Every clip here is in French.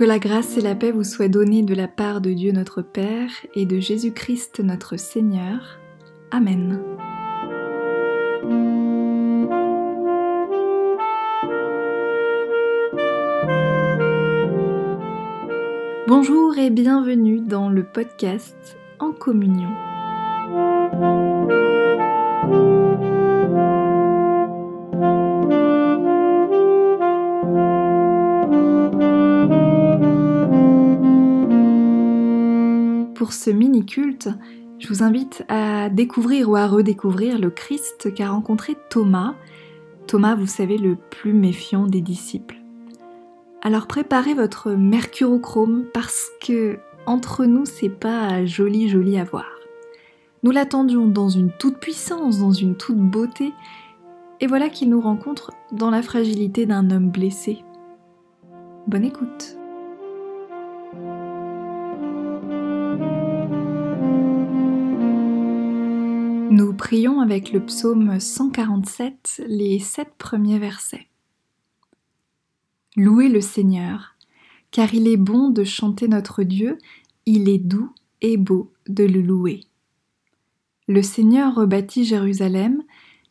Que la grâce et la paix vous soient données de la part de Dieu notre Père et de Jésus-Christ notre Seigneur. Amen. Bonjour et bienvenue dans le podcast En communion. Pour ce mini-culte, je vous invite à découvrir ou à redécouvrir le Christ qu'a rencontré Thomas. Thomas, vous savez, le plus méfiant des disciples. Alors préparez votre mercurochrome parce que entre nous, c'est pas joli joli à voir. Nous l'attendions dans une toute puissance, dans une toute beauté, et voilà qu'il nous rencontre dans la fragilité d'un homme blessé. Bonne écoute. Nous prions avec le psaume 147 les sept premiers versets. Louez le Seigneur, car il est bon de chanter notre Dieu, il est doux et beau de le louer. Le Seigneur rebâtit Jérusalem,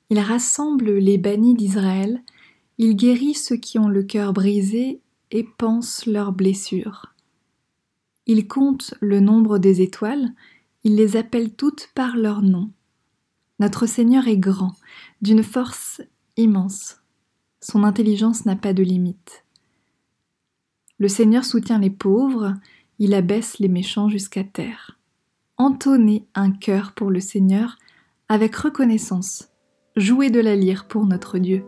il rassemble les bannis d'Israël, il guérit ceux qui ont le cœur brisé et pense leurs blessures. Il compte le nombre des étoiles, il les appelle toutes par leur nom. Notre Seigneur est grand, d'une force immense. Son intelligence n'a pas de limite. Le Seigneur soutient les pauvres, il abaisse les méchants jusqu'à terre. Entonnez un cœur pour le Seigneur avec reconnaissance. Jouez de la lyre pour notre Dieu.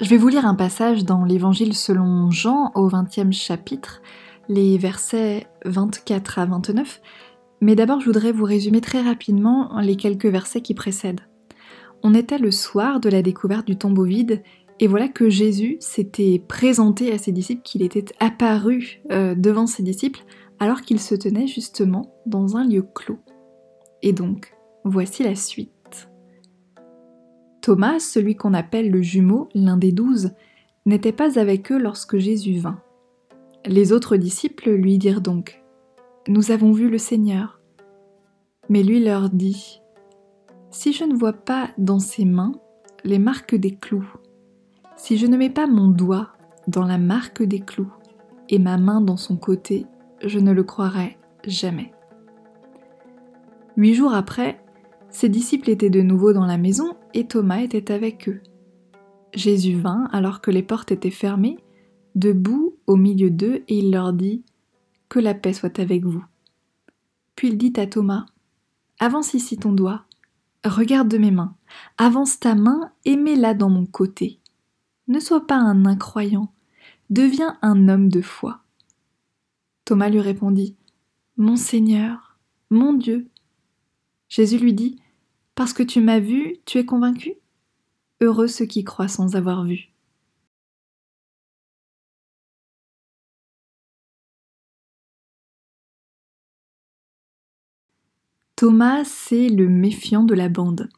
Je vais vous lire un passage dans l'Évangile selon Jean au 20e chapitre, les versets 24 à 29, mais d'abord je voudrais vous résumer très rapidement les quelques versets qui précèdent. On était le soir de la découverte du tombeau vide, et voilà que Jésus s'était présenté à ses disciples, qu'il était apparu euh, devant ses disciples, alors qu'il se tenait justement dans un lieu clos. Et donc, voici la suite. Thomas, celui qu'on appelle le jumeau, l'un des douze, n'était pas avec eux lorsque Jésus vint. Les autres disciples lui dirent donc Nous avons vu le Seigneur. Mais lui leur dit Si je ne vois pas dans ses mains les marques des clous, si je ne mets pas mon doigt dans la marque des clous et ma main dans son côté, je ne le croirai jamais. Huit jours après, ses disciples étaient de nouveau dans la maison et Thomas était avec eux. Jésus vint alors que les portes étaient fermées, debout au milieu d'eux, et il leur dit Que la paix soit avec vous. Puis il dit à Thomas Avance ici ton doigt, regarde de mes mains, avance ta main et mets-la dans mon côté. Ne sois pas un incroyant, deviens un homme de foi. Thomas lui répondit Mon Seigneur, mon Dieu. Jésus lui dit Parce que tu m'as vu, tu es convaincu? Heureux ceux qui croient sans avoir vu. Thomas, c'est le méfiant de la bande.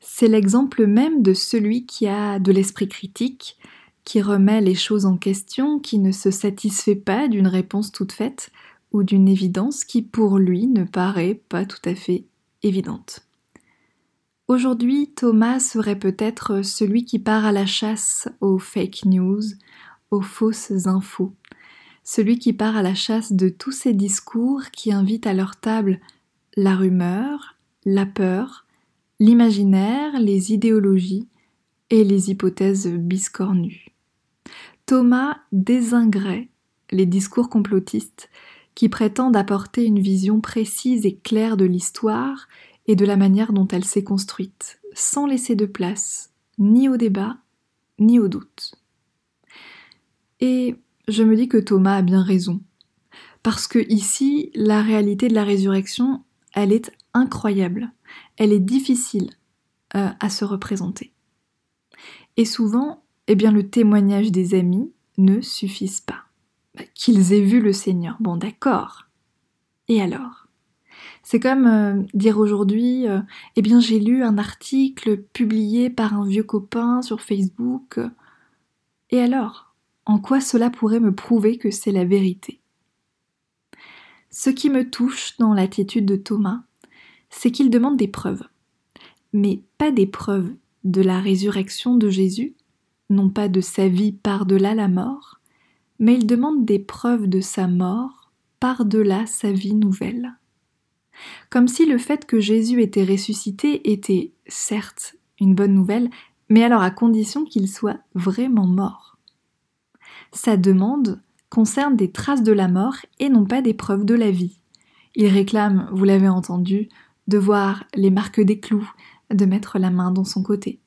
C'est l'exemple même de celui qui a de l'esprit critique, qui remet les choses en question, qui ne se satisfait pas d'une réponse toute faite ou d'une évidence qui pour lui ne paraît pas tout à fait évidente. Aujourd'hui, Thomas serait peut-être celui qui part à la chasse aux fake news, aux fausses infos, celui qui part à la chasse de tous ces discours qui invitent à leur table la rumeur, la peur, l'imaginaire, les idéologies, et les hypothèses biscornues. Thomas désingrait les discours complotistes qui prétendent apporter une vision précise et claire de l'histoire et de la manière dont elle s'est construite, sans laisser de place ni au débat ni au doute. Et je me dis que Thomas a bien raison, parce que ici, la réalité de la résurrection, elle est incroyable, elle est difficile euh, à se représenter. Et souvent, eh bien, le témoignage des amis ne suffisent pas. Bah, qu'ils aient vu le Seigneur, bon d'accord. Et alors? C'est comme euh, dire aujourd'hui, euh, eh bien, j'ai lu un article publié par un vieux copain sur Facebook. Et alors En quoi cela pourrait me prouver que c'est la vérité? Ce qui me touche dans l'attitude de Thomas, c'est qu'il demande des preuves. Mais pas des preuves de la résurrection de Jésus, non pas de sa vie par-delà la mort, mais il demande des preuves de sa mort par-delà sa vie nouvelle. Comme si le fait que Jésus était ressuscité était, certes, une bonne nouvelle, mais alors à condition qu'il soit vraiment mort. Sa demande concerne des traces de la mort et non pas des preuves de la vie. Il réclame, vous l'avez entendu, de voir les marques des clous, de mettre la main dans son côté.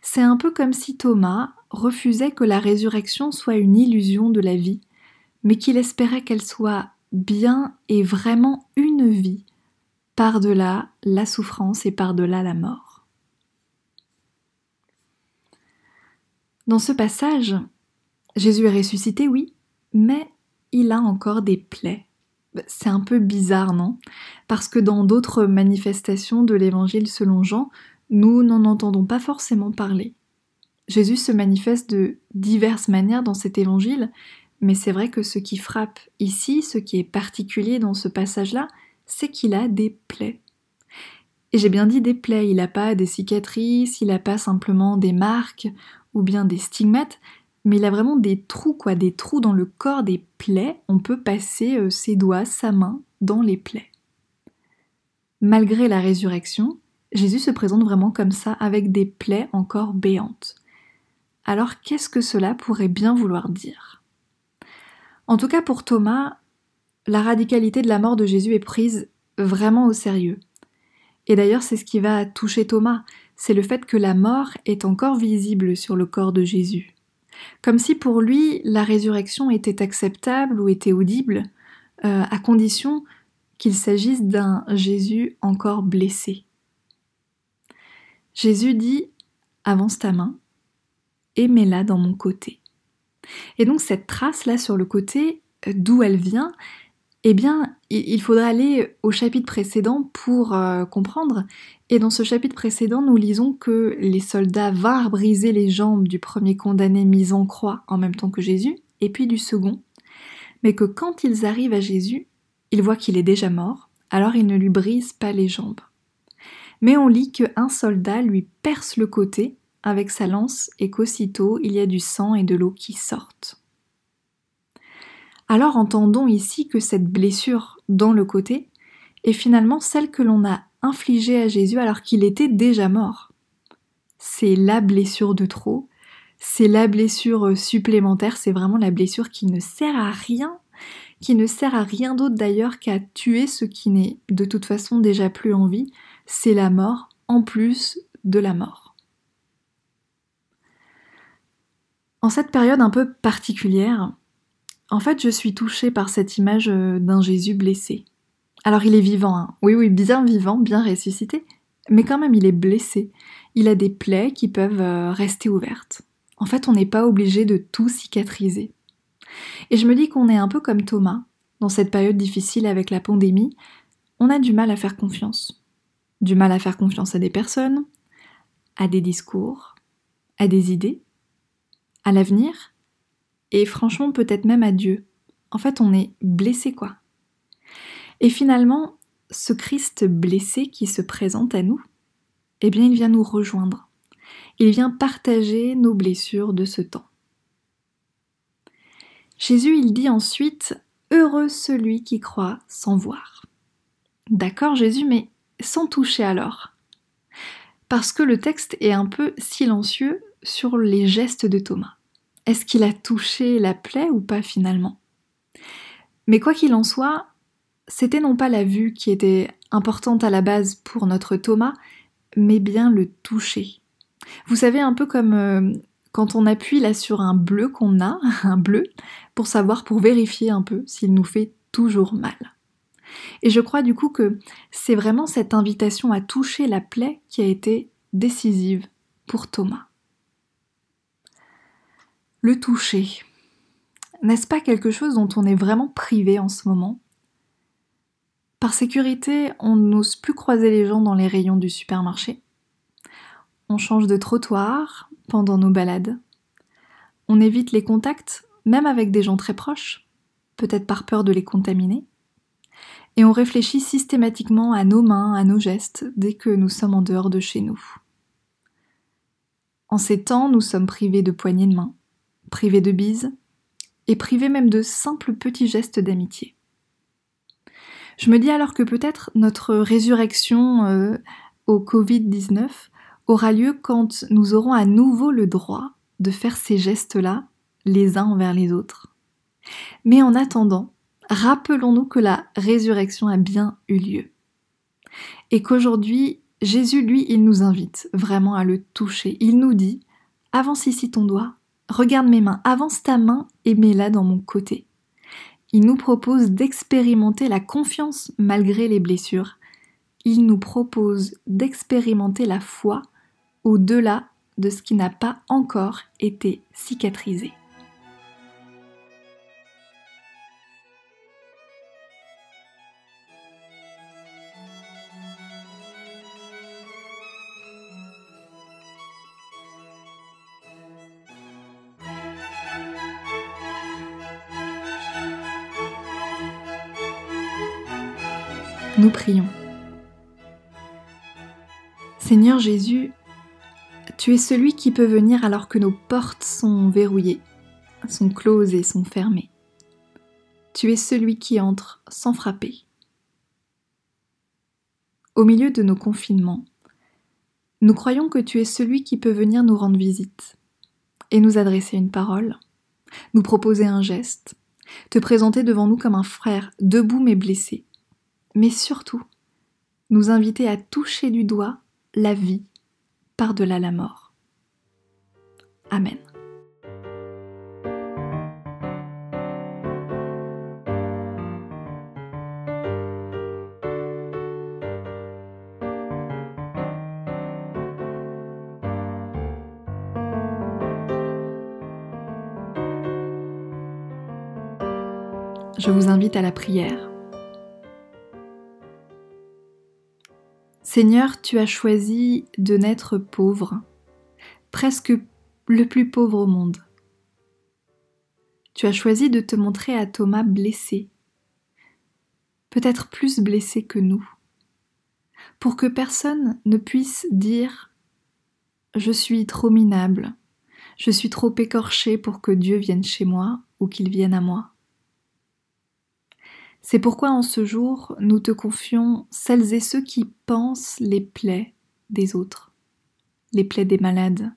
C'est un peu comme si Thomas refusait que la résurrection soit une illusion de la vie, mais qu'il espérait qu'elle soit bien et vraiment une vie, par-delà la souffrance et par-delà la mort. Dans ce passage, Jésus est ressuscité, oui, mais il a encore des plaies. C'est un peu bizarre, non? Parce que dans d'autres manifestations de l'Évangile selon Jean, nous n'en entendons pas forcément parler. Jésus se manifeste de diverses manières dans cet évangile, mais c'est vrai que ce qui frappe ici, ce qui est particulier dans ce passage-là, c'est qu'il a des plaies. Et j'ai bien dit des plaies, il n'a pas des cicatrices, il n'a pas simplement des marques ou bien des stigmates, mais il a vraiment des trous, quoi, des trous dans le corps, des plaies. On peut passer euh, ses doigts, sa main dans les plaies. Malgré la résurrection, Jésus se présente vraiment comme ça, avec des plaies encore béantes. Alors qu'est-ce que cela pourrait bien vouloir dire? En tout cas pour Thomas, la radicalité de la mort de Jésus est prise vraiment au sérieux. Et d'ailleurs c'est ce qui va toucher Thomas, c'est le fait que la mort est encore visible sur le corps de Jésus. Comme si pour lui la résurrection était acceptable ou était audible, euh, à condition qu'il s'agisse d'un Jésus encore blessé. Jésus dit Avance ta main et mets-la dans mon côté. Et donc cette trace-là sur le côté, euh, d'où elle vient, eh bien, il faudra aller au chapitre précédent pour euh, comprendre. Et dans ce chapitre précédent, nous lisons que les soldats vinrent briser les jambes du premier condamné mis en croix en même temps que Jésus, et puis du second, mais que quand ils arrivent à Jésus, ils voient qu'il est déjà mort, alors ils ne lui brisent pas les jambes mais on lit qu'un soldat lui perce le côté avec sa lance et qu'aussitôt il y a du sang et de l'eau qui sortent. Alors entendons ici que cette blessure dans le côté est finalement celle que l'on a infligée à Jésus alors qu'il était déjà mort. C'est la blessure de trop, c'est la blessure supplémentaire, c'est vraiment la blessure qui ne sert à rien, qui ne sert à rien d'autre d'ailleurs qu'à tuer ce qui n'est de toute façon déjà plus en vie, c'est la mort en plus de la mort. En cette période un peu particulière, en fait, je suis touchée par cette image euh, d'un Jésus blessé. Alors il est vivant, hein. oui oui, bien vivant, bien ressuscité, mais quand même il est blessé. Il a des plaies qui peuvent euh, rester ouvertes. En fait, on n'est pas obligé de tout cicatriser. Et je me dis qu'on est un peu comme Thomas, dans cette période difficile avec la pandémie, on a du mal à faire confiance du mal à faire confiance à des personnes, à des discours, à des idées, à l'avenir, et franchement peut-être même à Dieu. En fait, on est blessé quoi. Et finalement, ce Christ blessé qui se présente à nous, eh bien il vient nous rejoindre. Il vient partager nos blessures de ce temps. Jésus, il dit ensuite Heureux celui qui croit sans voir. D'accord Jésus, mais sans toucher alors. parce que le texte est un peu silencieux sur les gestes de Thomas. Est-ce qu'il a touché la plaie ou pas finalement? Mais quoi qu'il en soit, c'était non pas la vue qui était importante à la base pour notre Thomas, mais bien le toucher. Vous savez, un peu comme euh, quand on appuie là sur un bleu qu'on a, un bleu, pour savoir, pour vérifier un peu s'il nous fait toujours mal. Et je crois du coup que c'est vraiment cette invitation à toucher la plaie qui a été décisive pour Thomas. Le toucher. N'est-ce pas quelque chose dont on est vraiment privé en ce moment? Par sécurité, on n'ose plus croiser les gens dans les rayons du supermarché. On change de trottoir pendant nos balades. On évite les contacts, même avec des gens très proches, peut-être par peur de les contaminer et on réfléchit systématiquement à nos mains, à nos gestes, dès que nous sommes en dehors de chez nous. En ces temps, nous sommes privés de poignées de main, privés de bises, et privés même de simples petits gestes d'amitié. Je me dis alors que peut-être notre résurrection euh, au Covid-19 aura lieu quand nous aurons à nouveau le droit de faire ces gestes-là les uns envers les autres. Mais en attendant, rappelons-nous que la résurrection a bien eu lieu. Et qu'aujourd'hui, Jésus, lui, il nous invite vraiment à le toucher. Il nous dit, avance ici ton doigt, regarde mes mains, avance ta main et mets-la dans mon côté. Il nous propose d'expérimenter la confiance malgré les blessures. Il nous propose d'expérimenter la foi au-delà de ce qui n'a pas encore été cicatrisé. Nous prions. Seigneur Jésus, tu es celui qui peut venir alors que nos portes sont verrouillées, sont closes et sont fermées. Tu es celui qui entre sans frapper. Au milieu de nos confinements, nous croyons que tu es celui qui peut venir nous rendre visite et nous adresser une parole, nous proposer un geste, te présenter devant nous comme un frère debout mais blessé, mais surtout nous inviter à toucher du doigt la vie par-delà la mort. Amen. Je vous invite à la prière. Seigneur, tu as choisi de naître pauvre, presque le plus pauvre au monde. Tu as choisi de te montrer à Thomas blessé, peut-être plus blessé que nous, pour que personne ne puisse dire ⁇ Je suis trop minable, je suis trop écorché pour que Dieu vienne chez moi ou qu'il vienne à moi ⁇ c'est pourquoi en ce jour, nous te confions celles et ceux qui pensent les plaies des autres, les plaies des malades,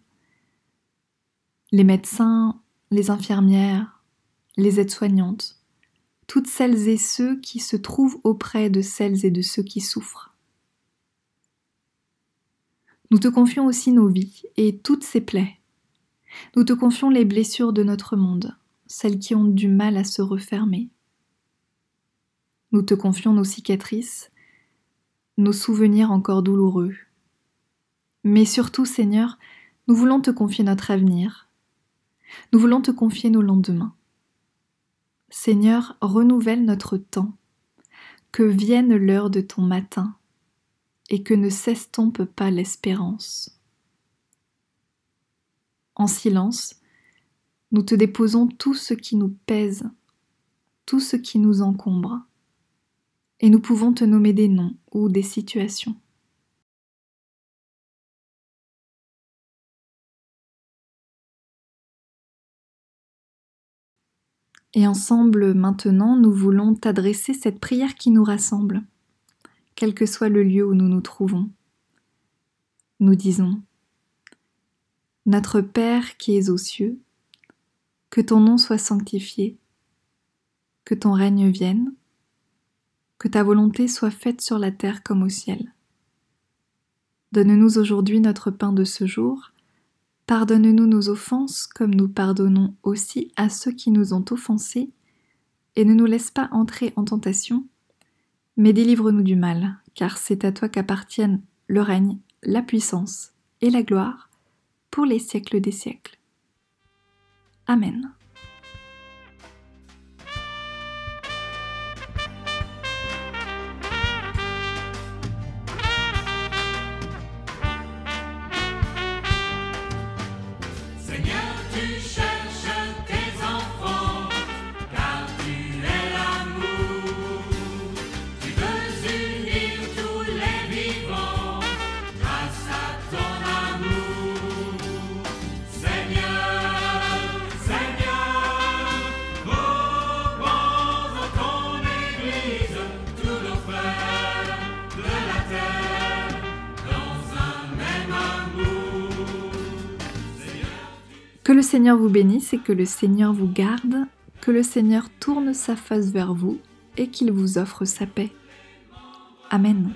les médecins, les infirmières, les aides-soignantes, toutes celles et ceux qui se trouvent auprès de celles et de ceux qui souffrent. Nous te confions aussi nos vies et toutes ces plaies. Nous te confions les blessures de notre monde, celles qui ont du mal à se refermer, nous te confions nos cicatrices, nos souvenirs encore douloureux. Mais surtout, Seigneur, nous voulons te confier notre avenir. Nous voulons te confier nos lendemains. Seigneur, renouvelle notre temps, que vienne l'heure de ton matin, et que ne s'estompe pas l'espérance. En silence, nous te déposons tout ce qui nous pèse, tout ce qui nous encombre et nous pouvons te nommer des noms ou des situations. Et ensemble, maintenant, nous voulons t'adresser cette prière qui nous rassemble, quel que soit le lieu où nous nous trouvons. nous disons Notre Père qui es aux cieux, que ton nom soit sanctifié, que ton règne vienne, que ta volonté soit faite sur la terre comme au ciel. Donne-nous aujourd'hui notre pain de ce jour, pardonne-nous nos offenses comme nous pardonnons aussi à ceux qui nous ont offensés, et ne nous laisse pas entrer en tentation, mais délivre-nous du mal, car c'est à toi qu'appartiennent le règne, la puissance et la gloire pour les siècles des siècles. Amen. Que le Seigneur vous bénisse et que le Seigneur vous garde, que le Seigneur tourne sa face vers vous et qu'il vous offre sa paix. Amen.